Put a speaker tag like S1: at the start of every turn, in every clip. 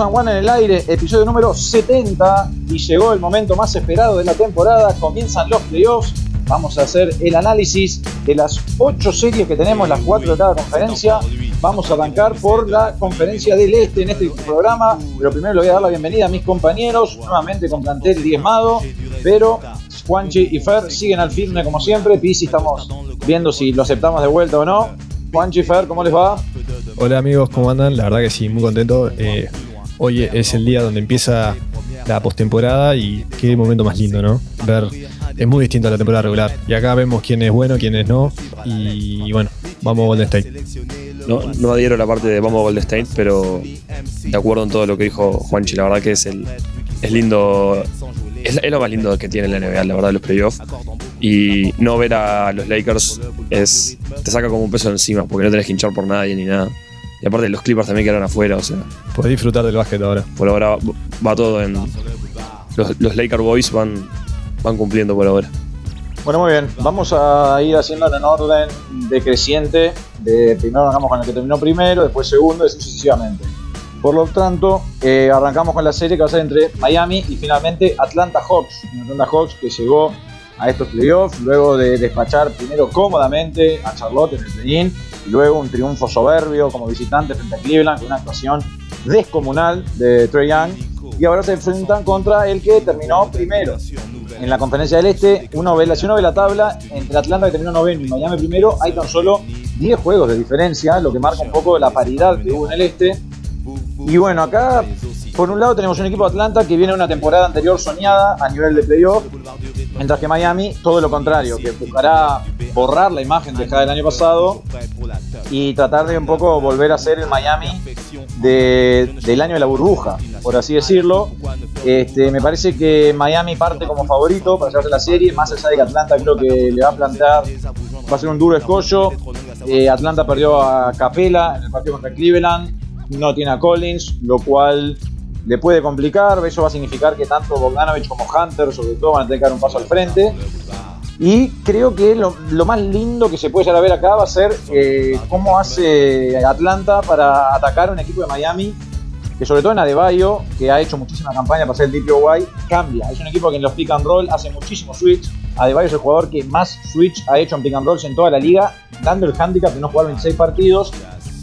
S1: And One en el aire, episodio número 70 y llegó el momento más esperado de la temporada, comienzan los playoffs, vamos a hacer el análisis de las 8 series que tenemos, las 4 de cada conferencia, vamos a arrancar por la conferencia del este en este programa, pero primero le voy a dar la bienvenida a mis compañeros, nuevamente con plantel diezmado, pero Juanchi y Fer siguen al firme como siempre, Pisi estamos viendo si lo aceptamos de vuelta o no. Juanchi Fer, ¿cómo les va?
S2: Hola amigos, ¿cómo andan? La verdad que sí, muy contento. Eh, hoy es el día donde empieza la postemporada y qué momento más lindo, ¿no? Ver, es muy distinto a la temporada regular. Y acá vemos quién es bueno, quién es no. Y bueno, vamos a Golden State.
S3: No, no adhiero la parte de vamos a Golden State, pero de acuerdo en todo lo que dijo Juanchi, la verdad que es el es lindo es, es, lo más lindo que tiene la NBA, la verdad, los playoffs. Y no ver a los Lakers es te saca como un peso encima, porque no tenés que hinchar por nadie ni nada. Y aparte los Clippers también quedaron afuera, o sea.
S2: Podés disfrutar del básquet ahora.
S3: Por ahora va todo en. Los, los Laker Boys van, van cumpliendo por ahora.
S1: Bueno, muy bien. Vamos a ir haciendo en orden decreciente. De primero arrancamos con el que terminó primero, después segundo, y sucesivamente. Por lo tanto, eh, arrancamos con la serie que va a ser entre Miami y finalmente Atlanta Hawks. Atlanta Hawks que llegó a estos playoffs luego de despachar primero cómodamente a Charlotte en el play-in y luego un triunfo soberbio como visitante frente a Cleveland con una actuación descomunal de Trey Young y ahora se enfrentan contra el que terminó primero en la conferencia del Este. Uno ve la, si uno ve la tabla entre Atlanta que terminó noveno y Miami primero, hay tan solo 10 juegos de diferencia, lo que marca un poco la paridad que hubo en el Este. Y bueno, acá por un lado tenemos un equipo de Atlanta que viene una temporada anterior soñada a nivel de playoff, mientras que Miami todo lo contrario, que buscará borrar la imagen dejada del año pasado y tratar de un poco volver a ser el Miami de, del año de la burbuja, por así decirlo. Este, me parece que Miami parte como favorito para llevarse la serie, más allá de que Atlanta creo que le va a plantear, va a ser un duro escollo. Eh, Atlanta perdió a Capela en el partido contra Cleveland, no tiene a Collins, lo cual le puede complicar. Eso va a significar que tanto Bogdanovich como Hunter, sobre todo, van a tener que dar un paso al frente. Y creo que lo, lo, más lindo que se puede llegar a ver acá va a ser eh, cómo hace Atlanta para atacar un equipo de Miami que sobre todo en Adebayo, que ha hecho muchísima campaña para ser el DPOY, cambia. Es un equipo que en los pick and roll hace muchísimo switch. Adebayo es el jugador que más switch ha hecho en pick and rolls en toda la liga, dando el handicap de no jugar 26 partidos.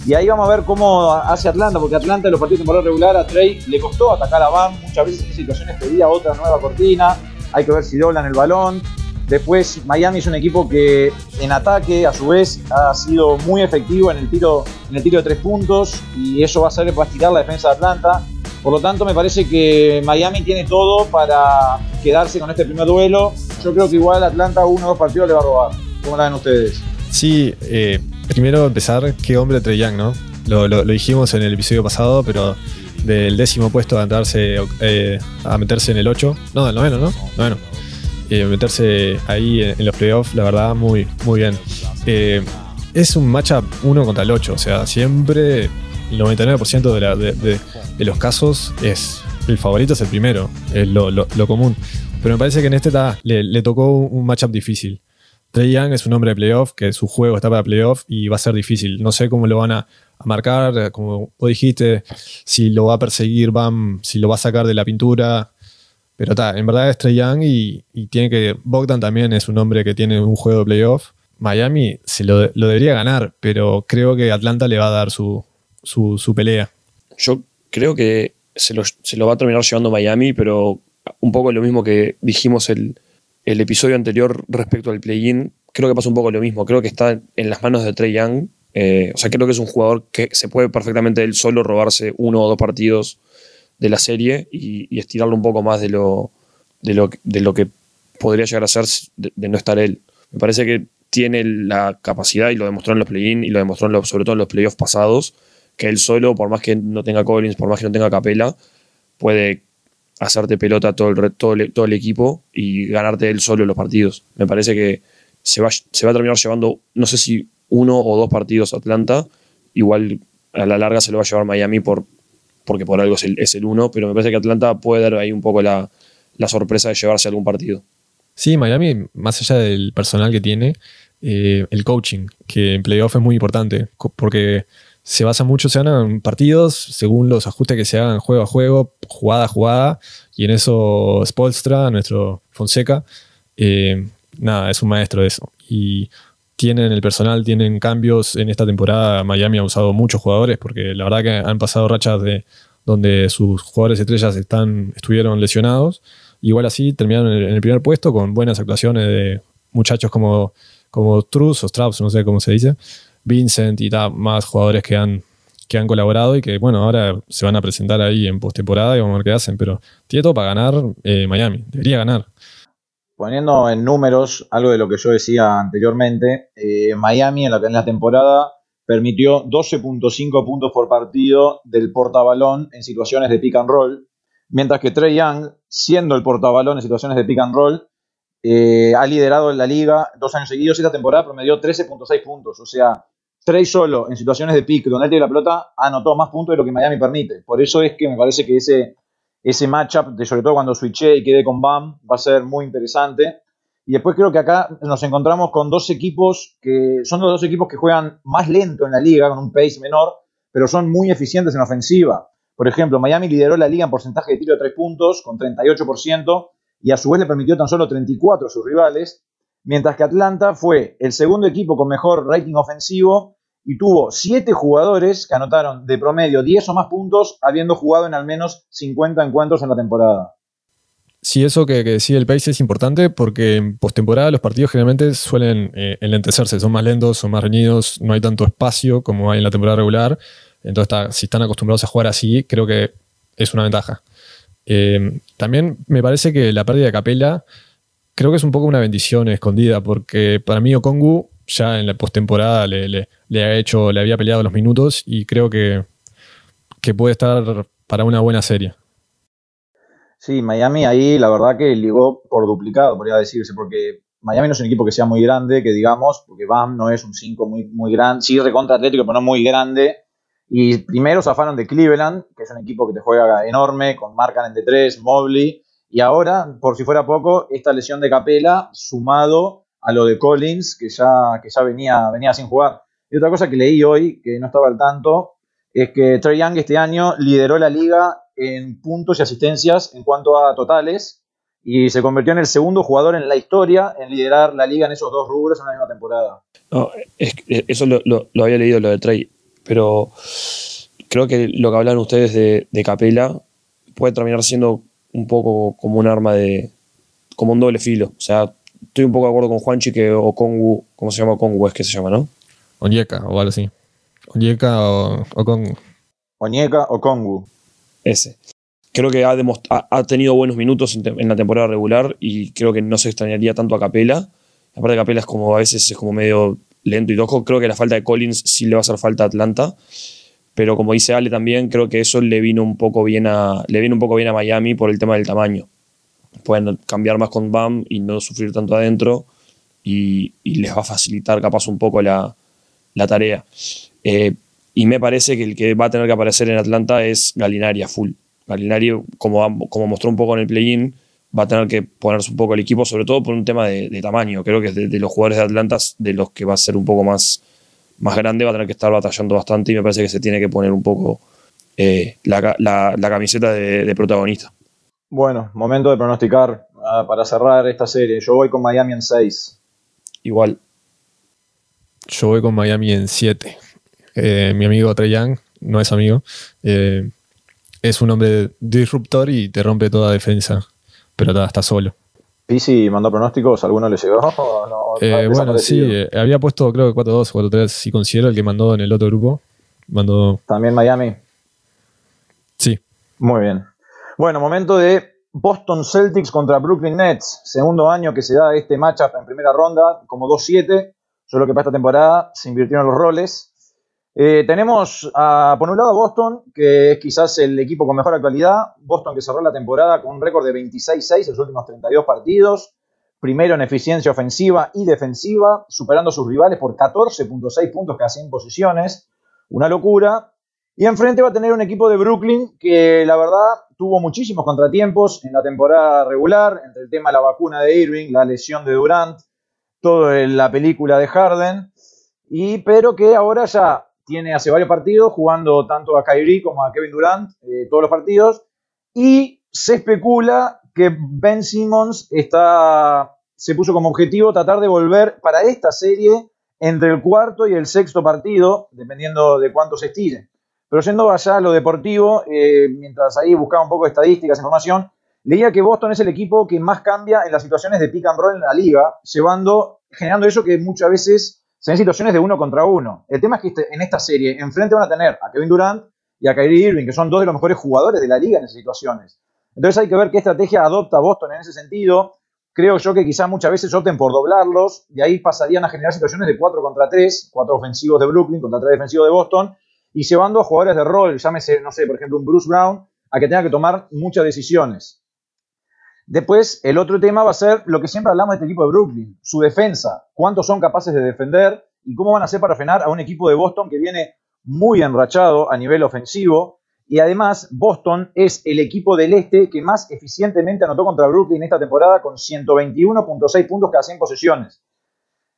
S1: Y ahí vamos a ver cómo hace Atlanta, porque Atlanta en los partidos de temporada regular a Trey le costó atacar a Bam, muchas veces en situaciones pedía otra nueva cortina, hay que ver si doblan el balón. Después Miami es un equipo que en ataque a su vez ha sido muy efectivo en el tiro, en el tiro de tres puntos y eso va a hacer va a estirar la defensa de Atlanta. Por lo tanto me parece que Miami tiene todo para quedarse con este primer duelo. Yo creo que igual Atlanta uno o dos partidos le va a robar. ¿Cómo la ven ustedes?
S2: Sí, eh, primero empezar, qué hombre Trey Young, ¿no? Lo, lo, lo, dijimos en el episodio pasado, pero del décimo puesto a, entrarse, eh, a meterse en el 8, no, del noveno, ¿no? Noveno. Eh, meterse ahí en, los playoffs, la verdad, muy, muy bien. Eh, es un matchup 1 contra el 8, o sea, siempre el 99% de, los casos es el favorito es el primero, es lo, común. Pero me parece que en este ta, le, tocó un matchup difícil. Trey Young es un hombre de playoff, que su juego está para playoff y va a ser difícil. No sé cómo lo van a, marcar, como vos dijiste, si lo va a perseguir si lo va a sacar de la pintura. Pero está, en verdad es Trey Young y, tiene que. Bogdan también es un hombre que tiene un juego de playoff. Miami se lo, lo, debería ganar, pero creo que Atlanta le va a dar su, su, su pelea.
S3: Yo creo que se lo, se lo, va a terminar llevando Miami, pero un poco lo mismo que dijimos el, el episodio anterior respecto al play-in. Creo que pasa un poco lo mismo. Creo que está en las manos de Trey Young. Eh, o sea, creo que es un jugador que se puede perfectamente él solo robarse uno o dos partidos de la serie y, estirarlo un poco más de lo, de lo, que podría llegar a ser de, de, no estar él. Me parece que tiene la capacidad y lo demostró en los play-in y lo demostró en los, sobre todo en los playoffs pasados, que él solo, por más que no tenga Collins, por más que no tenga Capela, puede hacerte pelota todo el, todo el, todo el equipo y ganarte él solo los partidos. Me parece que se va, se va a terminar llevando, no sé si uno o dos partidos Atlanta, igual a la larga se lo va a llevar Miami por, porque por algo es el, es el uno, pero me parece que Atlanta puede dar ahí un poco la, la sorpresa de llevarse algún partido.
S2: Sí, Miami, más allá del personal que tiene, eh, el coaching, que en playoff es muy importante, porque se basa mucho, se ganan partidos según los ajustes que se hagan juego a juego, jugada a jugada, y en eso Spolstra, nuestro Fonseca, eh, nada, es un maestro de eso. Y tienen el personal, tienen cambios. En esta temporada Miami ha usado muchos jugadores porque la verdad que han pasado rachas de donde sus jugadores estrellas están, estuvieron lesionados. Igual así terminaron en el primer puesto con buenas actuaciones de muchachos como, como Truz o Strauss, no sé cómo se dice, Vincent y más jugadores que han, que han colaborado y que, bueno, ahora se van a presentar ahí en postemporada y vamos a ver qué hacen. Pero tiene todo para ganar eh, Miami, debería ganar.
S1: Poniendo en números algo de lo que yo decía anteriormente, eh, Miami en la, en la temporada permitió 12.5 puntos por partido del portabalón en situaciones de pick and roll, mientras que Trey Young, siendo el portabalón en situaciones de pick and roll, eh, ha liderado en la liga dos años seguidos. Esta temporada promedió 13.6 puntos. O sea, Trey solo en situaciones de pick donde él tiene la pelota anotó más puntos de lo que Miami permite. Por eso es que me parece que ese, ese matchup, de, sobre todo cuando switché y quede con Bam, va a ser muy interesante. Y después creo que acá nos encontramos con dos equipos que son los dos equipos que juegan más lento en la liga, con un pace menor, pero son muy eficientes en ofensiva. Por ejemplo, Miami lideró la liga en porcentaje de tiro de tres puntos con 38% y a su vez le permitió tan solo 34 a sus rivales, mientras que Atlanta fue el segundo equipo con mejor rating ofensivo y tuvo 7 jugadores que anotaron de promedio 10 o más puntos habiendo jugado en al menos 50 encuentros en la temporada.
S2: Sí, eso que, decía el país es importante porque en postemporada los partidos generalmente suelen eh, enlentecerse, son más lentos, son más reñidos, no hay tanto espacio como hay en la temporada regular. Entonces, si están acostumbrados a jugar así, creo que es una ventaja. Eh, también me parece que la pérdida de Capela creo que es un poco una bendición escondida porque para mí Okongu ya en la postemporada le, le, ha hecho, le había peleado los minutos y creo que, que puede estar para una buena serie.
S1: Sí, Miami ahí la verdad que ligó por duplicado, podría decirse, porque Miami no es un equipo que sea muy grande, que digamos, porque Bam no es un 5 muy, muy grande, sí recontra atlético, pero no muy grande. Y primero zafaron de Cleveland, que es un equipo que te juega enorme, con Markan de 3, Mobley. Y ahora, por si fuera poco, esta lesión de Capela, sumado a lo de Collins, que ya, que ya venía, venía sin jugar. Y otra cosa que leí hoy, que no estaba al tanto, es que Trey Young este año lideró la liga en puntos y asistencias en cuanto a totales y se convirtió en el segundo jugador en la historia en liderar la liga en esos dos rubros en la misma temporada.
S3: No, eso lo, había leído, lo de Trey, pero creo que lo que hablan ustedes de, de Capela puede terminar siendo un poco como un arma de. como un doble filo. O sea, estoy un poco de acuerdo con Juanchi que Okongu, ¿cómo se llama Okongu? Es que se llama, ¿no?
S2: Onyeka o algo así. Onyeka o Okongu.
S1: Onyeka o Kongu.
S3: Ese. Creo que ha, ha, tenido buenos minutos en, la temporada regular y creo que no se extrañaría tanto a Capela. Aparte de Capela es como a veces es como medio lento y toco. Creo que la falta de Collins sí le va a hacer falta a Atlanta. Pero como dice Ale también, creo que eso le vino un poco bien a, le vino un poco bien a Miami por el tema del tamaño. Pueden cambiar más con BAM y no sufrir tanto adentro y, les va a facilitar capaz un poco la, tarea. Eh, y me parece que el que va a tener que aparecer en Atlanta es Galinari a full. Galinari, como, como mostró un poco en el play-in, va a tener que ponerse un poco el equipo, sobre todo por un tema de, tamaño. Creo que de, los jugadores de Atlanta, de los que va a ser un poco más, más grande, va a tener que estar batallando bastante y me parece que se tiene que poner un poco eh, la, camiseta de, protagonista.
S1: Bueno, momento de pronosticar ah, para cerrar esta serie. Yo voy con Miami en 6.
S3: Igual.
S2: Yo voy con Miami en 7. Eh, mi amigo Trey Young, no es amigo, eh, es un hombre disruptor y te rompe toda defensa, pero está, solo.
S1: ¿Pisi mandó pronósticos? ¿Alguno le llegó?
S2: Eh, bueno, sí, había puesto creo que 4-2 o 4-3, si considero el que mandó en el otro grupo. Mandó...
S1: ¿También Miami?
S2: Sí.
S1: Muy bien. Bueno, momento de Boston Celtics contra Brooklyn Nets. Segundo año que se da este matchup en primera ronda, como 2-7. Solo que para esta temporada se invirtieron los roles. Eh, tenemos por un lado a Boston, que es quizás el equipo con mejor actualidad. Boston que cerró la temporada con un récord de 26-6 en los últimos 32 partidos. Primero en eficiencia ofensiva y defensiva, superando a sus rivales por 14.6 puntos casi en posiciones. Una locura. Y enfrente va a tener un equipo de Brooklyn que la verdad tuvo muchísimos contratiempos en la temporada regular, entre el tema de la vacuna de Irving, la lesión de Durant, todo en la película de Harden, y, pero que ahora ya tiene hace varios partidos jugando tanto a Kyrie como a Kevin Durant, eh, todos los partidos, y se especula que Ben Simmons está, se puso como objetivo tratar de volver para esta serie entre el cuarto y el sexto partido, dependiendo de cuánto se estire. Pero yendo allá a lo deportivo, eh, mientras ahí buscaba un poco de estadísticas, información, leía que Boston es el equipo que más cambia en las situaciones de pick and roll en la liga, llevando, generando eso que muchas veces se ven situaciones de uno contra uno. El tema es que este, en esta serie, enfrente van a tener a Kevin Durant y a Kyrie Irving, que son dos de los mejores jugadores de la liga en esas situaciones. Entonces hay que ver qué estrategia adopta Boston en ese sentido. Creo yo que quizás muchas veces opten por doblarlos y ahí pasarían a generar situaciones de 4 contra 3, 4 ofensivos de Brooklyn contra 3 defensivos de Boston, y llevando a jugadores de rol, llámese, no sé, por ejemplo, un Bruce Brown, a que tenga que tomar muchas decisiones. Después, el otro tema va a ser lo que siempre hablamos de este equipo de Brooklyn, su defensa, cuántos son capaces de defender y cómo van a hacer para frenar a un equipo de Boston que viene muy enrachado a nivel ofensivo. Y además, Boston es el equipo del este que más eficientemente anotó contra Brooklyn esta temporada con 121.6 puntos cada 100 posesiones.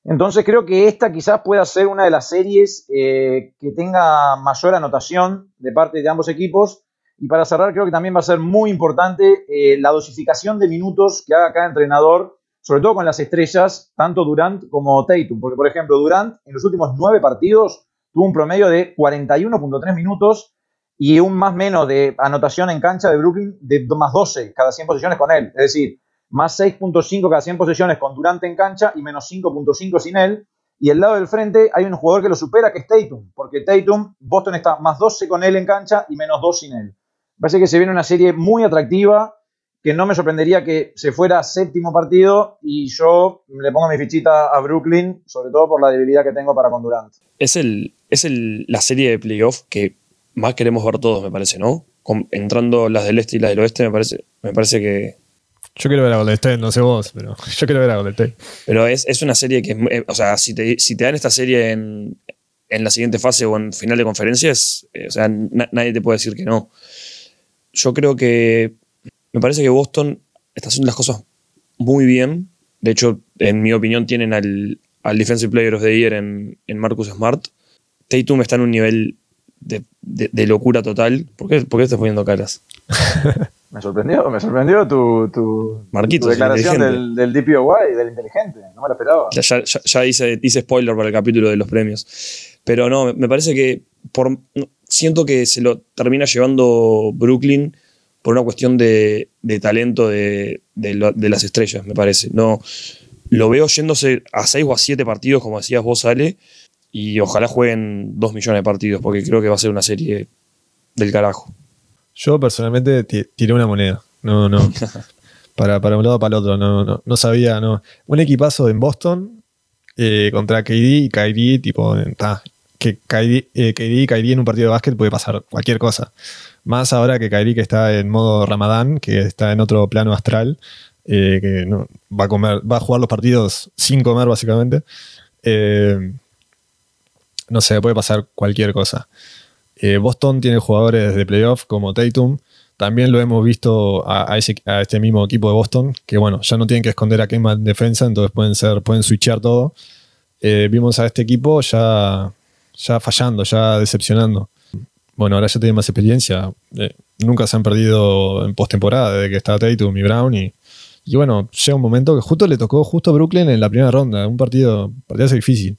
S1: Entonces creo que esta quizás pueda ser una de las series eh, que tenga mayor anotación de parte de ambos equipos. Y para cerrar, creo que también va a ser muy importante eh, la dosificación de minutos que haga cada entrenador, sobre todo con las estrellas, tanto Durant como Tatum. Porque, por ejemplo, Durant en los últimos nueve partidos tuvo un promedio de 41.3 minutos y un más menos de anotación en cancha de Brooklyn de más 12 cada 100 posiciones con él. Es decir, más 6.5 cada 100 posesiones con Durant en cancha y menos 5.5 sin él. Y el lado del frente hay un jugador que lo supera, que es Tatum, porque Tatum, Boston está más 12 con él en cancha y menos 2 sin él. Parece que se viene una serie muy atractiva, que no me sorprendería que se fuera séptimo partido y yo le pongo mi fichita a Brooklyn, sobre todo por la debilidad que tengo para con Durant.
S3: Es, el, es el, la serie de playoff que más queremos ver todos, me parece, ¿no? entrando las del este y las del oeste, me parece, me parece que,
S2: yo quiero ver a Golden State, no sé vos, pero yo quiero ver a Golden State.
S3: Pero es, es una serie que, eh, o sea, si te, si te dan esta serie en, en, la siguiente fase o en final de conferencias, eh, o sea, nadie te puede decir que no. Yo creo que, me parece que Boston está haciendo las cosas muy bien. De hecho, en mi opinión, tienen al, al Defensive Player of the Year en, en Marcus Smart. Tatum está en un nivel de, de, locura total. ¿Por qué, ¿Por qué estás poniendo caras?
S1: Me sorprendió, me sorprendió tu, tu, declaración del, del, DPOY, del inteligente. No me la esperaba.
S3: Ya, ya, hice, spoiler para el capítulo de los premios. Pero no, me parece que por, siento que se lo termina llevando Brooklyn por una cuestión de, de talento de, de, las estrellas, me parece. No, lo veo yéndose a seis o a siete partidos, como decías vos, Ale, y ojalá jueguen dos millones de partidos, porque creo que va a ser una serie del carajo.
S2: Yo personalmente tiré una moneda. No, no. para, para un lado o para el otro. No, no, no sabía, no. Un equipazo en Boston eh, contra KD y Kyrie, tipo, que KD, eh, y Kyrie en un partido de básquet puede pasar cualquier cosa. Más ahora que Kyrie que está en modo Ramadán, que está en otro plano astral, eh, que no, va a comer, va a jugar los partidos sin comer básicamente. no sé, puede pasar cualquier cosa. Eh, Boston tiene jugadores de playoff como Tatum. También lo hemos visto a, este mismo equipo de Boston, que bueno, ya no tienen que esconder a Kemba en defensa, entonces pueden ser, pueden todo. Eh, vimos a este equipo ya, ya fallando, ya decepcionando. Bueno, ahora ya tienen más experiencia. Eh, nunca se han perdido en postemporada desde que está Tatum y Brown. Y, y, bueno, llega un momento que justo le tocó justo Brooklyn en la primera ronda, un partido, partido difícil.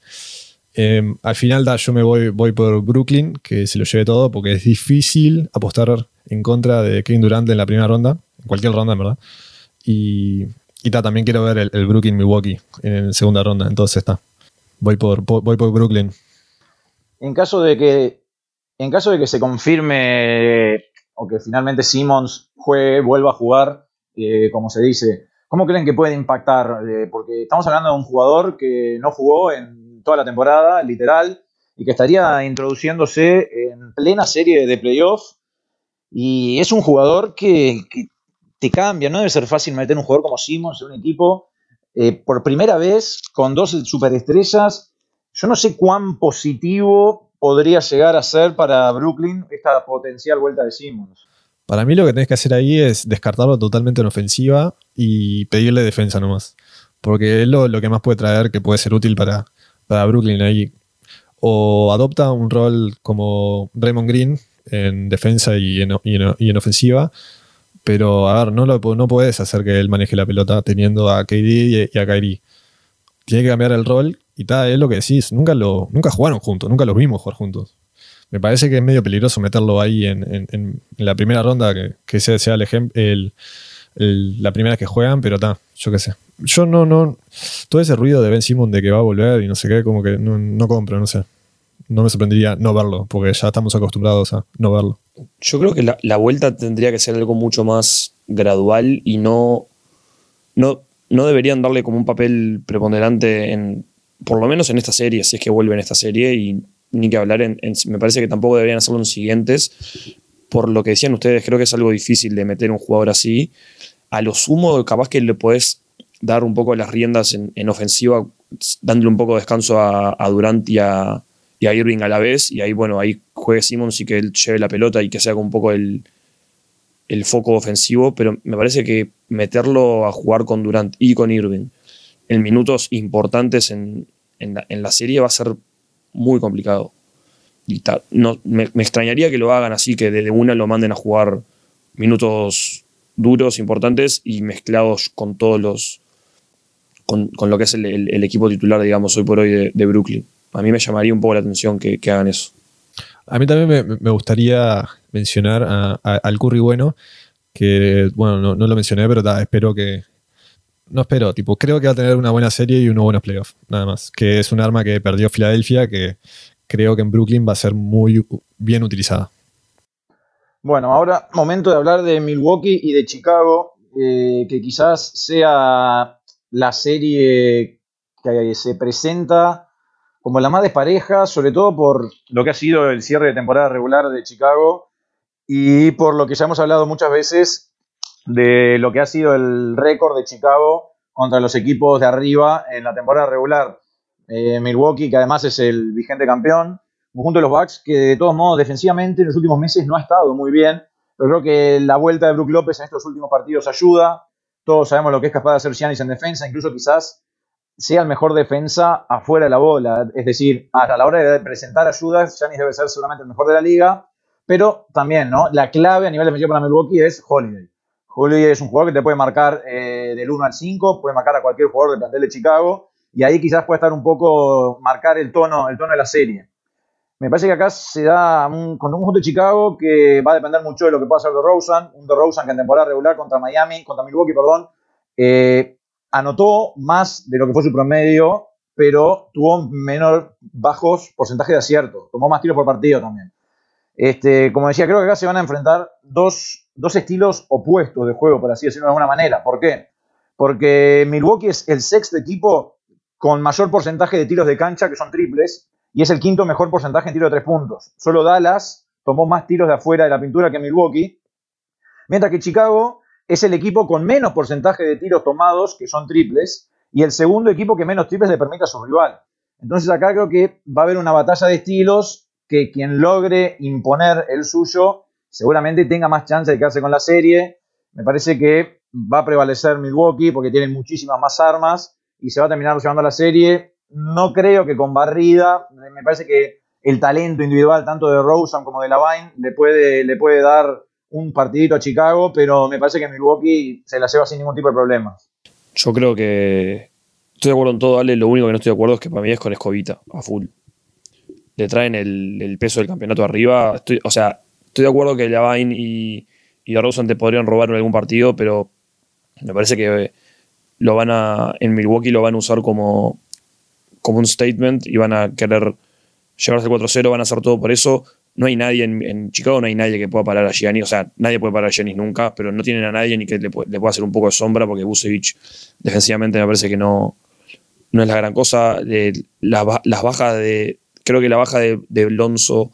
S2: Em, al final yo me voy, voy por Brooklyn, que se lo lleve todo, porque es difícil apostar en contra de Kevin Durant en la primera ronda, en cualquier ronda, en verdad. Y, y también quiero ver el, Brooklyn-Milwaukee en la segunda ronda, entonces está. Voy por, voy por Brooklyn.
S1: En caso de que, en caso de que se confirme o que finalmente Simmons juegue, vuelva a jugar, eh, como se dice, ¿cómo creen que puede impactar? Eh, porque estamos hablando de un jugador que no jugó en toda la temporada, literal, y que estaría introduciéndose en plena serie de playoffs. Y es un jugador que, te cambia, no debe ser fácil meter un jugador como Simmons en un equipo eh, por primera vez con dos superestrellas. Yo no sé cuán positivo podría llegar a ser para Brooklyn esta potencial vuelta de Simmons.
S2: Para mí lo que tenés que hacer ahí es descartarlo totalmente en ofensiva y pedirle defensa nomás. Porque es lo, lo que más puede traer que puede ser útil para, para Brooklyn ahí. o adopta un rol como Raymond Green en defensa y en, ofensiva, pero a ver, no, lo, no puedes hacer que él maneje la pelota teniendo a KD y, a Kyrie. Tiene que cambiar el rol y tal, es lo que decís, nunca, lo, nunca jugaron juntos, nunca los vimos jugar juntos. Me parece que es medio peligroso meterlo ahí en, la primera ronda, que, que sea, el ejemplo, la primera que juegan, pero está, yo qué sé. Yo no, no, todo ese ruido de Ben Simon de que va a volver y no sé qué, como que no, no compro, no sé. No me sorprendería no verlo, porque ya estamos acostumbrados a no verlo.
S3: Yo creo que la, vuelta tendría que ser algo mucho más gradual y no, no, no deberían darle como un papel preponderante en, por lo menos en esta serie, si es que vuelve en esta serie, y ni que hablar en, me parece que tampoco deberían hacerlo en siguientes, por lo que decían ustedes, creo que es algo difícil de meter un jugador así. A lo sumo, capaz que le puedes dar un poco las riendas en, ofensiva, dándole un poco de descanso a, Durant y a, Irving a la vez, y ahí, bueno, ahí juegue Simmons y que él lleve la pelota y que sea un poco el, el foco ofensivo, pero me parece que meterlo a jugar con Durant y con Irving en minutos importantes en, la, serie va a ser muy complicado. Y no, me, extrañaría que lo hagan así, que desde una lo manden a jugar minutos duros, importantes y mezclados con todos los. con, lo que es el, equipo titular, digamos, hoy por hoy de, Brooklyn. A mí me llamaría un poco la atención que, hagan eso.
S2: A mí también me, gustaría mencionar al Curry bueno, que, bueno, no, lo mencioné, pero espero que, no espero, tipo, creo que va a tener una buena serie y unos buenos playoffs, nada más. Que es un arma que perdió Filadelfia, que creo que en Brooklyn va a ser muy bien utilizada.
S1: Bueno, ahora momento de hablar de Milwaukee y de Chicago, eh, que quizás sea la serie que se presenta como la más despareja, sobre todo por lo que ha sido el cierre de temporada regular de Chicago y por lo que ya hemos hablado muchas veces de lo que ha sido el récord de Chicago contra los equipos de arriba en la temporada regular. Eh, Milwaukee, que además es el vigente campeón, junto a los Bucks, que de todos modos defensivamente en los últimos meses no ha estado muy bien, pero creo que la vuelta de Brook López en estos últimos partidos ayuda. Todos sabemos lo que es capaz de hacer Giannis en defensa, incluso quizás sea el mejor defensa afuera de la bola. Es decir, a la hora de presentar ayudas, Giannis debe ser seguramente el mejor de la liga, pero también, ¿no? La clave a nivel defensivo para Milwaukee es Holiday. Holiday es un jugador que te puede marcar eh, del 1 al 5, puede marcar a cualquier jugador del plantel de Chicago, y ahí quizás puede estar un poco, marcar el tono, el tono de la serie. Me parece que acá se da un, con un conjunto de Chicago que va a depender mucho de lo que pueda hacer de Rosen, un de Rosen que en temporada regular contra Miami, contra Milwaukee, perdón, eh, anotó más de lo que fue su promedio, pero tuvo menor bajos porcentaje de acierto, tomó más tiros por partido también. Este, como decía, creo que acá se van a enfrentar dos, estilos opuestos de juego, por así decirlo de alguna manera. ¿Por qué? Porque Milwaukee es el sexto equipo con mayor porcentaje de tiros de cancha, que son triples, y es el quinto mejor porcentaje en tiro de tres puntos. Solo Dallas tomó más tiros de afuera de la pintura que Milwaukee, mientras que Chicago es el equipo con menos porcentaje de tiros tomados, que son triples, y el segundo equipo que menos triples le permite a su rival. Entonces acá creo que va a haber una batalla de estilos que quien logre imponer el suyo seguramente tenga más chance de quedarse con la serie. Me parece que va a prevalecer Milwaukee porque tiene muchísimas más armas y se va a terminar llevando la serie. No creo que con barrida, me parece que el talento individual tanto de Rosen como de Lavine le puede, le puede dar un partidito a Chicago, pero me parece que Milwaukee se la lleva sin ningún tipo de problema.
S3: Yo creo que estoy de acuerdo en todo, Ale. Lo único que no estoy de acuerdo es que para mí es con Escobita, a full le traen el, peso del campeonato arriba. Estoy, o sea, estoy de acuerdo que Lavine y, y Rosen te podrían robar en algún partido, pero me parece que lo van a. En Milwaukee lo van a usar como, como un statement y van a querer llevarse al 4-0, van a hacer todo por eso. No hay nadie en, Chicago, no hay nadie que pueda parar a Giannis. O sea, nadie puede parar a Giannis nunca, pero no tienen a nadie ni que le, pueda hacer un poco de sombra porque Busevich defensivamente me parece que no, no es la gran cosa. las bajas de, creo que la baja de, de Alonso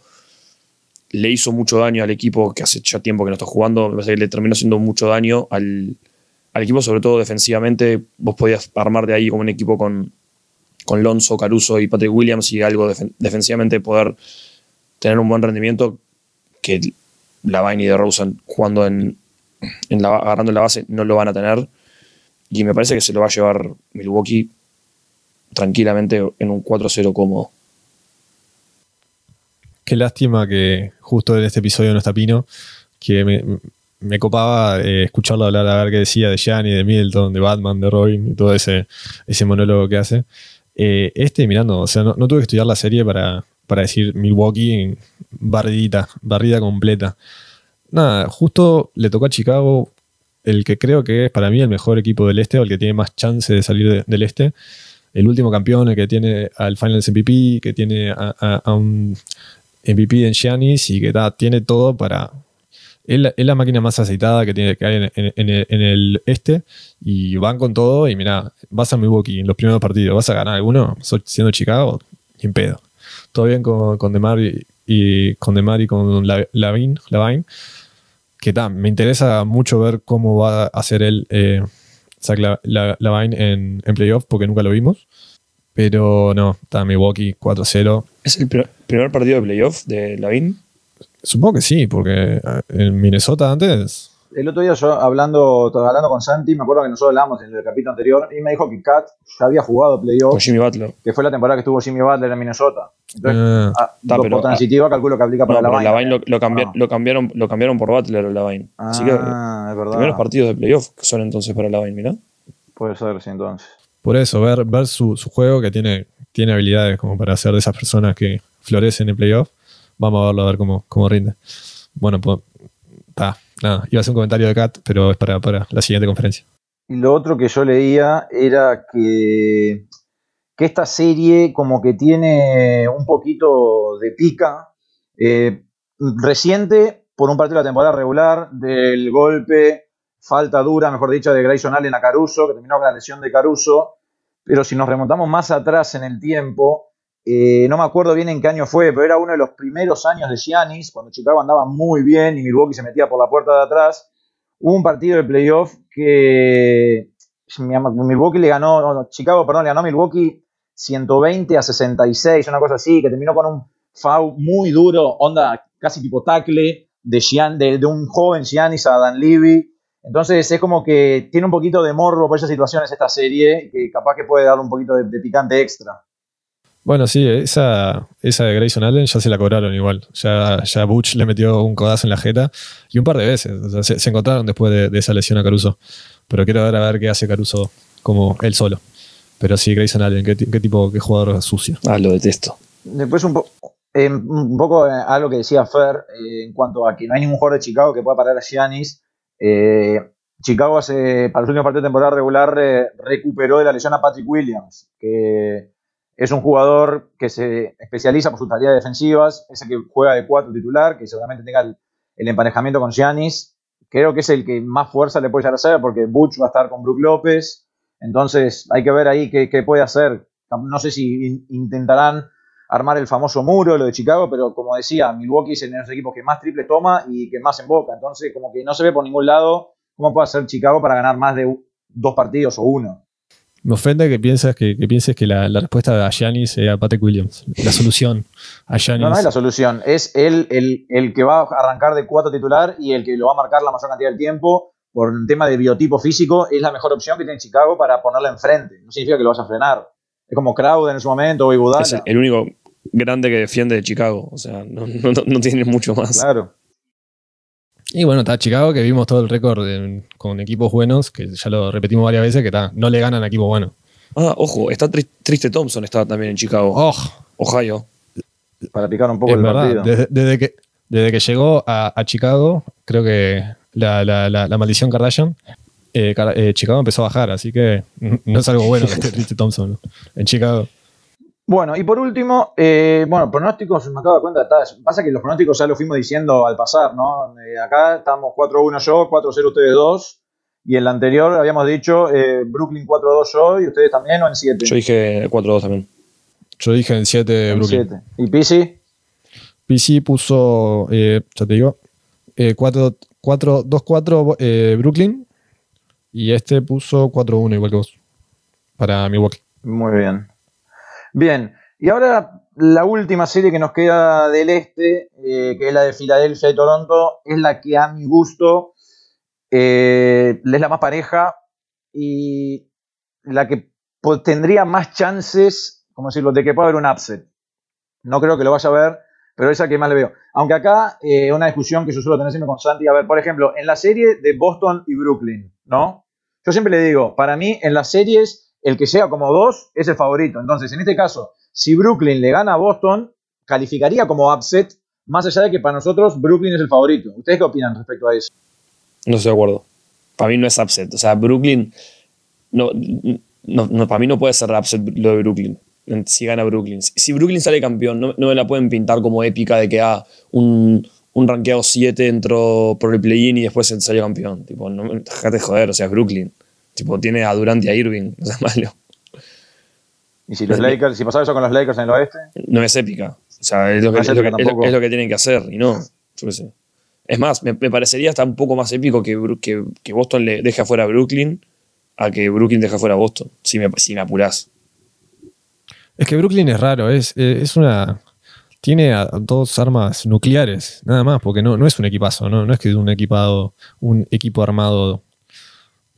S3: le hizo mucho daño al equipo que hace ya tiempo que no está jugando. Me parece que le terminó haciendo mucho daño al, equipo, sobre todo defensivamente. Vos podías armar de ahí como un equipo con, con Lonzo, Caruso y Patrick Williams y algo defensivamente poder tener un buen rendimiento que Lavine y de Rosen jugando en, en la, agarrando en la base no lo van a tener. Y me parece que se lo va a llevar Milwaukee tranquilamente en un 4-0 cómodo.
S2: qué lástima que justo en este episodio no está Pino, que me, copaba eh, escucharlo hablar a ver qué decía de Gianni, de Middleton, de Batman, de Robin y todo ese, ese monólogo que hace. Eh, este, mirando, o sea, no, no tuve que estudiar la serie para, para decir Milwaukee barridita, barrida completa. Nada, justo le tocó a Chicago el que creo que es para mí el mejor equipo del este o el que tiene más chance de salir de- del este. El último campeón, el que tiene al Finals MVP, que tiene a, un MVP en Giannis y que tiene todo para. Es la, máquina más aceitada que, tiene, que hay en, el, este y van con todo. Y mira, vas a Milwaukee en los primeros partidos, vas a ganar alguno, siendo Chicago, y en pedo. Todo bien con, con Demar y, y con Demar y con La- Lavin, Lavine, que ta, me interesa mucho ver cómo va a hacer él eh, Zach La- La- Lavine en, en playoff, porque nunca lo vimos. Pero no, está Milwaukee 4-0.
S3: ¿Es el pr- primer partido de playoff de Lavin?
S2: Supongo que sí, porque eh, en Minnesota antes.
S1: El otro día yo hablando, hablando con Santi, me acuerdo que nosotros hablamos en el capítulo anterior, y me dijo que Kat ya había jugado playoff,
S3: Con Jimmy Butler.
S1: que fue la temporada que estuvo Jimmy Butler en Minnesota. Entonces, ah,
S3: Ta,
S1: por
S3: pero-
S1: transitiva calculo que aplica para
S3: No,
S1: la.
S3: Lavine lo, lo cambi-
S1: Ah.
S3: lo cambiaron, lo cambiaron por Butler o Lavine. Así que
S1: Ah, es verdad.
S3: primeros partidos de playoff que son entonces para Lavine, mirá.
S1: Puede ser, sí, entonces.
S2: por eso, ver, ver su, su juego que tiene, tiene habilidades como para ser de esas personas que florecen en playoff. Vamos a verlo a ver cómo, cómo rinde. Bueno, pues. ta, nada, iba a hacer un comentario de Kat, pero es para, para la siguiente conferencia.
S1: Y lo otro que yo leía era que, que esta serie como que tiene un poquito de pica eh, reciente por un partido de la temporada regular del golpe, falta dura, mejor dicho, de Grayson Allen a Caruso, que terminó con la lesión de Caruso. Pero si nos remontamos más atrás en el tiempo, eh, no me acuerdo bien en qué año fue, pero era uno de los primeros años de Giannis, cuando Chicago andaba muy bien y Milwaukee se metía por la puerta de atrás. Hubo un partido de playoff que Milwaukee le ganó, Chicago, perdón, le ganó Milwaukee 120 a 66, una cosa así, que terminó con un foul muy duro, onda casi tipo tackle de, Gian, un joven Giannis a Dan Levy. Entonces es como que tiene un poquito de morbo por esas situaciones esta serie, que capaz que puede dar un poquito de picante extra.
S2: Bueno, sí, esa, esa de Grayson Allen ya se la cobraron igual. Ya, ya Butch le metió un codazo en la jeta y un par de veces. O sea, se, se encontraron después de, de esa lesión a Caruso. Pero quiero ver a ver qué hace Caruso como él solo. Pero sí, Grayson Allen, qué, ti- qué tipo, qué jugador sucio.
S3: Ah, lo detesto.
S1: Después un, po- eh, un poco eh, algo que decía Fer eh, en cuanto a que no hay ningún jugador de Chicago que pueda parar a Giannis. Eh, Chicago hace, para los últimos partidos de temporada regular eh, recuperó de la lesión a Patrick Williams, que es un jugador que se especializa por sus tareas defensivas, es el que juega de cuatro titular, que seguramente tenga el, el emparejamiento con Giannis. Creo que es el que más fuerza le puede llegar a hacer porque Butch va a estar con Brook López. Entonces hay que ver ahí qué, puede hacer. No sé si in- intentarán armar el famoso muro, lo de Chicago, pero como decía, Milwaukee es uno de los equipos que más triple toma y que más emboca. Entonces, como que no se ve por ningún lado cómo puede hacer Chicago para ganar más de dos partidos o uno.
S2: Me ofende que pienses que, que pienses que la, la respuesta a Giannis sea Patrick Williams. La solución a Giannis.
S1: No, no es la solución. Es él el, el que va a arrancar de cuatro titular y el que lo va a marcar la mayor cantidad del tiempo. Por un tema de biotipo físico, es la mejor opción que tiene Chicago para ponerla enfrente. No significa que lo vaya a frenar. Es como Crowder en su momento o Iguodala.
S3: Es el, el único grande que defiende de Chicago. O sea, no, no, no tiene mucho más.
S1: Claro.
S2: Y bueno, está Chicago, que vimos todo el récord con equipos buenos, que ya lo repetimos varias veces, que ta, no le ganan a equipos buenos.
S3: Ah, ojo, está Tri- Triste Thompson, está también en Chicago.
S2: ¡Oh!
S3: Ohio.
S1: Para picar un poco
S2: Es
S1: el
S2: verdad,
S1: partido.
S2: desde, desde que, desde que llegó a, a Chicago, creo que la, la- la- la maldición Kardashian, eh, eh, Chicago empezó a bajar, así que no es algo bueno que esté Triste Thompson ¿no? en Chicago.
S1: Bueno, y por último, eh, bueno, pronósticos, me acabo de cuenta, está- pasa que los pronósticos ya los fuimos diciendo al pasar, ¿no? Eh, acá estamos 4-1 yo, 4-0 ustedes dos, y en la anterior habíamos dicho eh, Brooklyn 4-2 yo, y ustedes también, o en 7.
S3: Yo dije 4-2 también.
S2: Yo dije en 7
S1: en
S2: Brooklyn.
S1: 7. ¿Y Pisi?
S2: PC puso, eh, ya te digo, eh, 4 4 2-4 eh, Brooklyn, y este puso 4-1 igual que vos, para Milwaukee.
S1: Muy bien. Bien, y ahora la última serie que nos queda del este, eh, que es la de Filadelfia y Toronto, es la que a mi gusto eh, es la más pareja y la que tendría más chances, como decirlo, de que pueda haber un upset. No creo que lo vaya a ver, pero es la que más le veo. Aunque acá, eh, una discusión que yo suelo tener siempre con Santi, a ver, por ejemplo, en la serie de Boston y Brooklyn, ¿no? Yo siempre le digo, para mí, en las series, el que sea como dos es el favorito. Entonces, en este caso, si Brooklyn le gana a Boston, calificaría como upset, más allá de que para nosotros Brooklyn es el favorito. ¿Ustedes qué opinan respecto a eso?
S3: No estoy de acuerdo. Para mí no es upset. O sea, Brooklyn. No, no, para mí no puede ser upset lo de Brooklyn. Si gana Brooklyn. Si Brooklyn sale campeón, no, me la pueden pintar como épica de que ah, un, un rankeado 7 entró por el play-in y después salió campeón. Tipo, no, déjate joder, o sea, es Brooklyn. Tipo, tiene a Durant y a Irving, no es malo.
S1: ¿Y si los Lakers, si pasaba eso con los Lakers en el oeste?
S3: No es épica. O sea, es lo que, es lo que, tienen que hacer y no. Yo sé. Es más, me, parecería hasta un poco más épico que, que, Boston le deje afuera a Brooklyn a que Brooklyn deje afuera a Boston, si me, si me apurás.
S2: Es que Brooklyn es raro, es, es una. Tiene dos armas nucleares, nada más, porque no, no es un equipazo, ¿no? no es que es un equipado, un equipo armado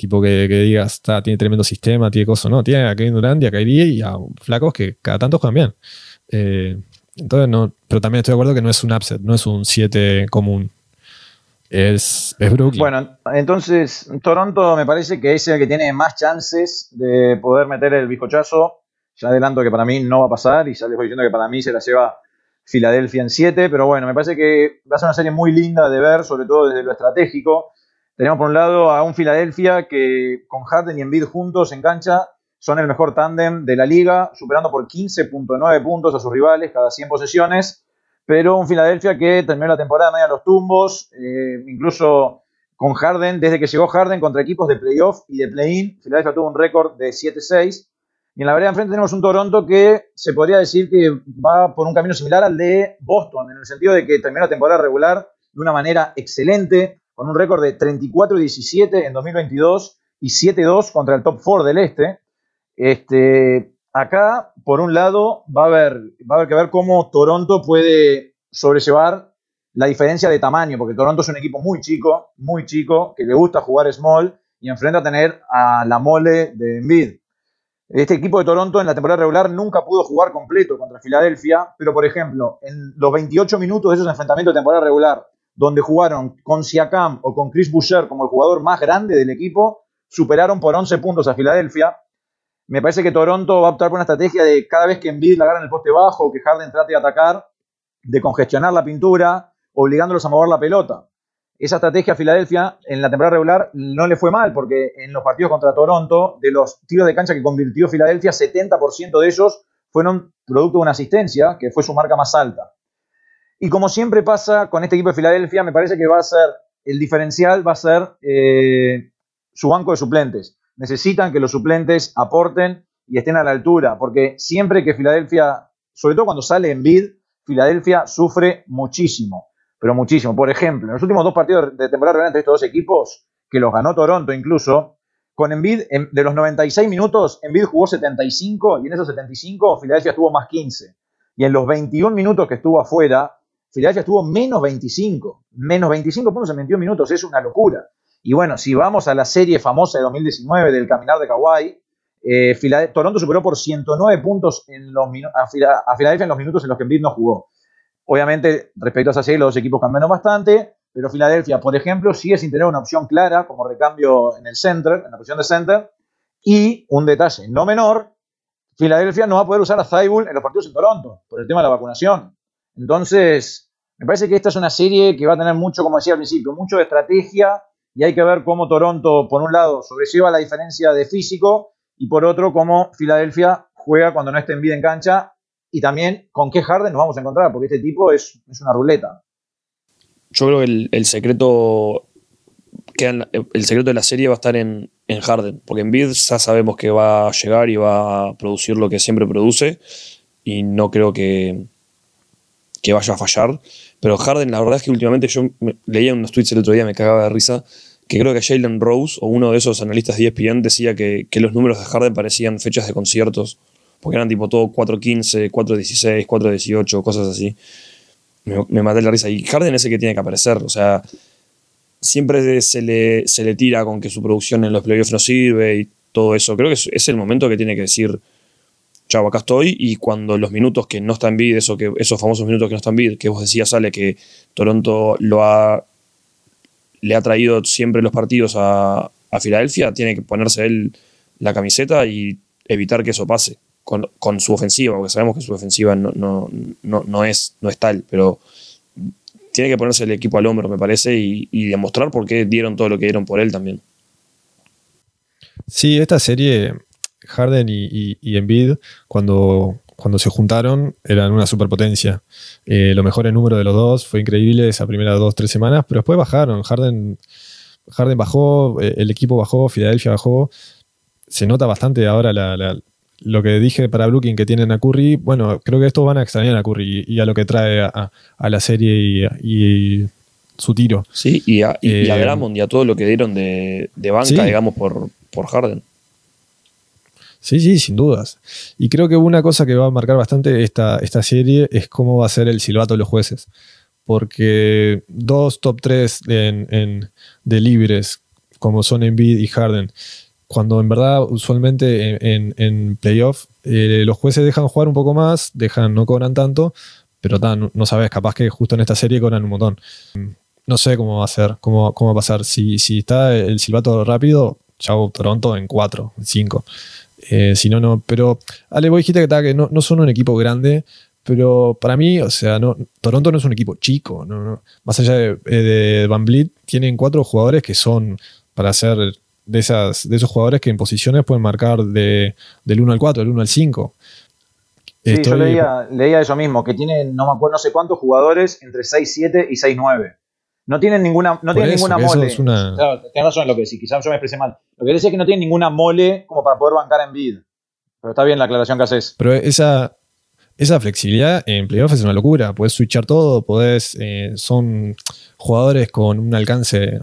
S2: tipo que, que digas, está, tiene tremendo sistema, tiene cosas, no, tiene a Kevin Durant y a Kyrie y a flacos que cada tanto juegan bien. Eh, entonces, no, pero también estoy de acuerdo que no es un upset, no es un 7 común. Es, es, Brooklyn.
S1: Bueno, entonces Toronto me parece que es el que tiene más chances de poder meter el bizcochazo. Ya adelanto que para mí no va a pasar y ya les voy diciendo que para mí se la lleva Filadelfia en 7, pero bueno, me parece que va a ser una serie muy linda de ver, sobre todo desde lo estratégico. Tenemos por un lado a un Filadelfia que con Harden y Embiid juntos en cancha son el mejor tándem de la liga, superando por 15.9 puntos a sus rivales cada 100 posesiones, pero un Filadelfia que terminó la temporada media los tumbos, eh, incluso con Harden, desde que llegó Harden contra equipos de playoff y de play-in, Filadelfia tuvo un récord de 7-6. Y en la vereda enfrente tenemos un Toronto que se podría decir que va por un camino similar al de Boston, en el sentido de que terminó la temporada regular de una manera excelente, con un récord de 34-17 en 2022 y 7-2 contra el top 4 del este. Este, acá, por un lado, va a, haber, va a haber que ver cómo Toronto puede sobrellevar la diferencia de tamaño, porque Toronto es un equipo muy chico, muy chico, que le gusta jugar small y enfrenta a tener a la mole de Embiid. Este equipo de Toronto en la temporada regular nunca pudo jugar completo contra Filadelfia, pero por ejemplo, en los 28 minutos de esos enfrentamientos de temporada regular, donde jugaron con Siakam o con Chris Boucher como el jugador más grande del equipo, superaron por 11 puntos a Filadelfia. Me parece que Toronto va a optar por una estrategia de cada vez que Embiid la agarra en el poste bajo o que Harden trate de atacar, de congestionar la pintura, obligándolos a mover la pelota. Esa estrategia a Filadelfia en la temporada regular no le fue mal, porque en los partidos contra Toronto, de los tiros de cancha que convirtió Filadelfia, 70% de ellos fueron producto de una asistencia, que fue su marca más alta. Y como siempre pasa con este equipo de Filadelfia, me parece que va a ser, el diferencial va a ser eh, su banco de suplentes. Necesitan que los suplentes aporten y estén a la altura, porque siempre que Filadelfia, sobre todo cuando sale en bid, Filadelfia sufre muchísimo, pero muchísimo. Por ejemplo, en los últimos dos partidos de temporada entre estos dos equipos, que los ganó Toronto incluso, con Embiid, de los 96 minutos, Embiid jugó 75 y en esos 75 Filadelfia estuvo más 15. Y en los 21 minutos que estuvo afuera, Filadelfia estuvo menos 25. Menos 25 puntos en 21 minutos, es una locura. Y bueno, si vamos a la serie famosa de 2019 del caminar de Kawhi, eh, Toronto superó por 109 puntos en los a, Filadelfia en los minutos en los que Embiid no jugó. Obviamente, respecto a esa serie, los dos equipos cambiaron bastante, pero Filadelfia, por ejemplo, sigue sin tener una opción clara como recambio en el center, en la posición de center. Y un detalle no menor, Filadelfia no va a poder usar a Thibault en los partidos en Toronto por el tema de la vacunación. Entonces, me parece que esta es una serie que va a tener mucho, como decía al principio, mucho de estrategia y hay que ver cómo Toronto, por un lado, sobrelleva la diferencia de físico y por otro, cómo Filadelfia juega cuando no esté en vida en cancha y también con qué Harden nos vamos a encontrar, porque este tipo es, una ruleta.
S3: Yo creo que el, secreto el secreto de la serie va a estar en, en Harden, porque en Bid ya sabemos que va a llegar y va a producir lo que siempre produce y no creo que, que vaya a fallar. Pero Harden, la verdad es que últimamente yo leía unos tweets el otro día, me cagaba de risa, que creo que Jalen Rose o uno de esos analistas de ESPN decía que, los números de Harden parecían fechas de conciertos, porque eran tipo todo 4.15, 4.16, 4.18, cosas así. Me, maté la risa. Y Harden es el que tiene que aparecer, o sea, siempre se le, se le tira con que su producción en los playoffs no sirve y todo eso. Creo que es, es el momento que tiene que decir chao, acá estoy. Y cuando los minutos que no están bid, eso que, esos famosos minutos que no están bid, que vos decías, sale que Toronto lo ha, le ha traído siempre los partidos a, a Filadelfia, tiene que ponerse él la camiseta y evitar que eso pase con, su ofensiva, porque sabemos que su ofensiva no, es, no es tal, pero tiene que ponerse el equipo al hombro, me parece, y demostrar por qué dieron todo lo que dieron por él también.
S2: Sí, esta serie, Harden y, y, y Embiid, cuando, cuando se juntaron, eran una superpotencia. Eh, lo mejor en número de los dos, fue increíble esa primera dos, tres semanas, pero después bajaron. Harden, Harden bajó, eh, el equipo bajó, Filadelfia bajó. Se nota bastante ahora la, la, lo que dije para Brooklyn que tienen a Curry. Bueno, creo que estos van a extrañar a Curry y, a lo que trae a, a la serie y, su tiro.
S3: Sí, y a, y, eh, a Drummond y a todo lo que dieron de, de banca, sí. digamos, por, por Harden.
S2: Sí, sí, sin dudas. Y creo que una cosa que va a marcar bastante esta, esta serie es cómo va a ser el silbato de los jueces. Porque dos top 3 en, en, de libres, como son Embiid y Harden, cuando en verdad usualmente en, en, en playoff eh, los jueces dejan jugar un poco más, dejan, no cobran tanto, pero ta, no, sabes, capaz que justo en esta serie cobran un montón. No sé cómo va a ser, cómo, cómo va a pasar. Si, si está el silbato rápido, chao Toronto en 4, en 5. Eh, si no, no. Pero, Ale, vos dijiste que, que no, no, son un equipo grande, pero para mí, o sea, no, Toronto no es un equipo chico. No, no. Más allá de, de Van Vliet, tienen cuatro jugadores que son para ser de, esas, de esos jugadores que en posiciones pueden marcar de, del 1 al 4, del 1 al 5.
S1: Sí, Estoy... yo leía, leía, eso mismo, que tienen, no me acuerdo, no sé cuántos jugadores entre 6-7 y 6-9. No tienen ninguna, no tienen eso, ninguna mole.
S2: Es una...
S1: Claro, tienes razón en lo que sí, quizás yo me expresé mal. Lo que decía es que no tienen ninguna mole como para poder bancar en bid. Pero está bien la aclaración que haces.
S2: Pero esa, esa flexibilidad en playoff es una locura. Puedes switchar todo, podés, eh, son jugadores con un alcance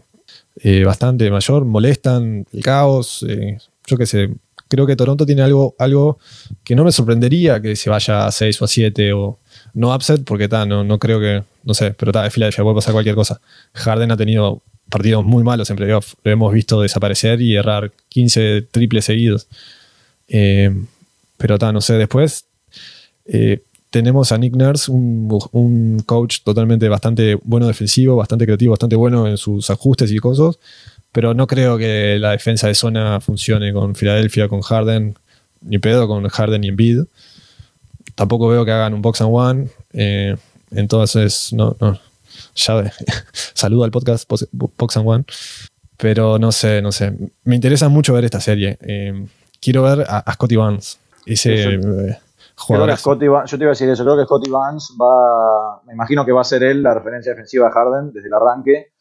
S2: eh, bastante mayor, molestan el caos, eh, yo qué sé. Creo que Toronto tiene algo, algo que no me sorprendería que se vaya a 6 o a 7 o no upset porque ta, no, no creo que, no sé, pero está, es Filadelfia, puede pasar cualquier cosa. Harden ha tenido partidos muy malos en playoff, lo hemos visto desaparecer y errar 15 triples seguidos. Eh, pero está, no sé, después eh, tenemos a Nick Nurse, un, un, coach totalmente bastante bueno defensivo, bastante creativo, bastante bueno en sus ajustes y cosas, pero no creo que la defensa de zona funcione con Filadelfia, con Harden, ni pedo con Harden y Embiid. Tampoco veo que hagan un box and one, eh, entonces no, no. Ya saludo al podcast Box and One, pero no sé, no sé. Me interesa mucho ver esta serie. Eh, quiero ver a, a Scotty Barnes, ese eh,
S1: jugador. Yo te iba a decir eso, creo que Scotty Barnes va, me imagino que va a ser él la referencia defensiva de Harden desde el arranque.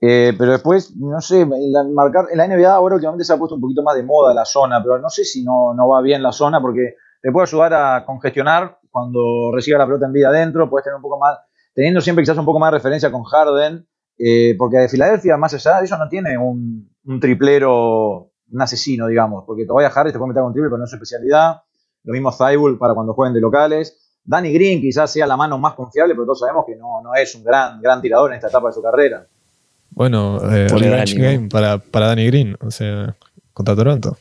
S1: Eh, pero después, no sé, la, marcar, en la NBA ahora últimamente se ha puesto un poquito más de moda la zona, pero no sé si no, no va bien la zona porque te puede ayudar a congestionar cuando reciba la pelota en vida adentro, puedes tener un poco más, teniendo siempre quizás un poco más de referencia con Harden, eh, porque de Filadelfia, más allá de eso, no tiene un, un, triplero, un asesino, digamos, porque todavía Harden te puede meter con triple, pero no es su especialidad. Lo mismo Thibault para cuando jueguen de locales. Danny Green quizás sea la mano más confiable, pero todos sabemos que no, no es un gran, gran tirador en esta etapa de su carrera.
S2: Bueno, eh, revenge game para, para Danny Green, o sea, contra Toronto.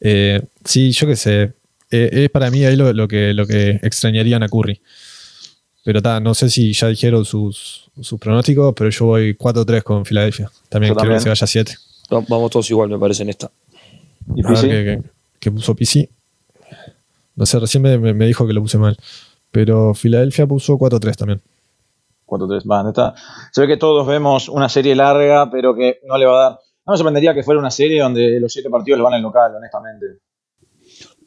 S2: Eh, sí, yo qué sé. Eh, es para mí ahí lo, lo, que, lo que extrañarían a Curry. Pero ta, no sé si ya dijeron sus, sus pronósticos, pero yo voy 4-3 con Filadelfia. También quiero que se vaya 7.
S3: Vamos todos igual, me parece, en esta.
S2: ¿Y PC? Que, que, que, puso PC. No sé, recién me, me, dijo que lo puse mal. Pero Filadelfia puso 4-3 también.
S1: 4-3, va, está. Se ve que todos vemos una serie larga, pero que no le va a dar. No me sorprendería que fuera una serie donde los siete partidos le van al local, honestamente.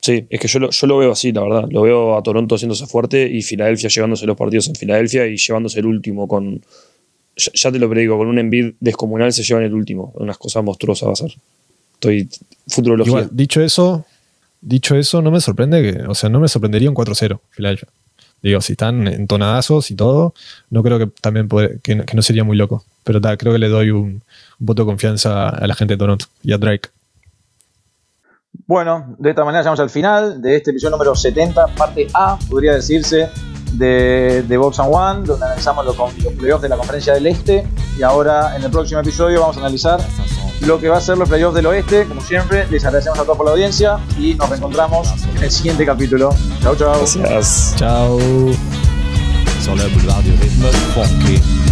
S3: Sí, es que yo lo, yo lo veo así, la verdad. Lo veo a Toronto haciéndose fuerte y Filadelfia llevándose los partidos en Filadelfia y llevándose el último con. Ya, ya te lo predigo, con un envid descomunal se llevan el último. Unas cosas monstruosas va a ser. Estoy. Futurología.
S2: Igual, dicho eso, dicho eso, no me sorprende que. O sea, no me sorprendería un 4-0 Filadelfia. Digo, si están entonadazos y todo, no creo que también que, que, no sería muy loco. Pero ta, creo que le doy un, un voto de confianza a la gente de Toronto y a Drake.
S1: Bueno, de esta manera llegamos al final de este episodio número 70, parte A, podría decirse, de, de Box and One, donde analizamos los, los playoffs de la conferencia del Este. Y ahora, en el próximo episodio, vamos a analizar lo que va a ser los playoffs del oeste. Como siempre, les agradecemos a todos por la audiencia y nos reencontramos en el siguiente capítulo. Chau, chau.
S3: Gracias.
S2: Chao.
S4: Funky.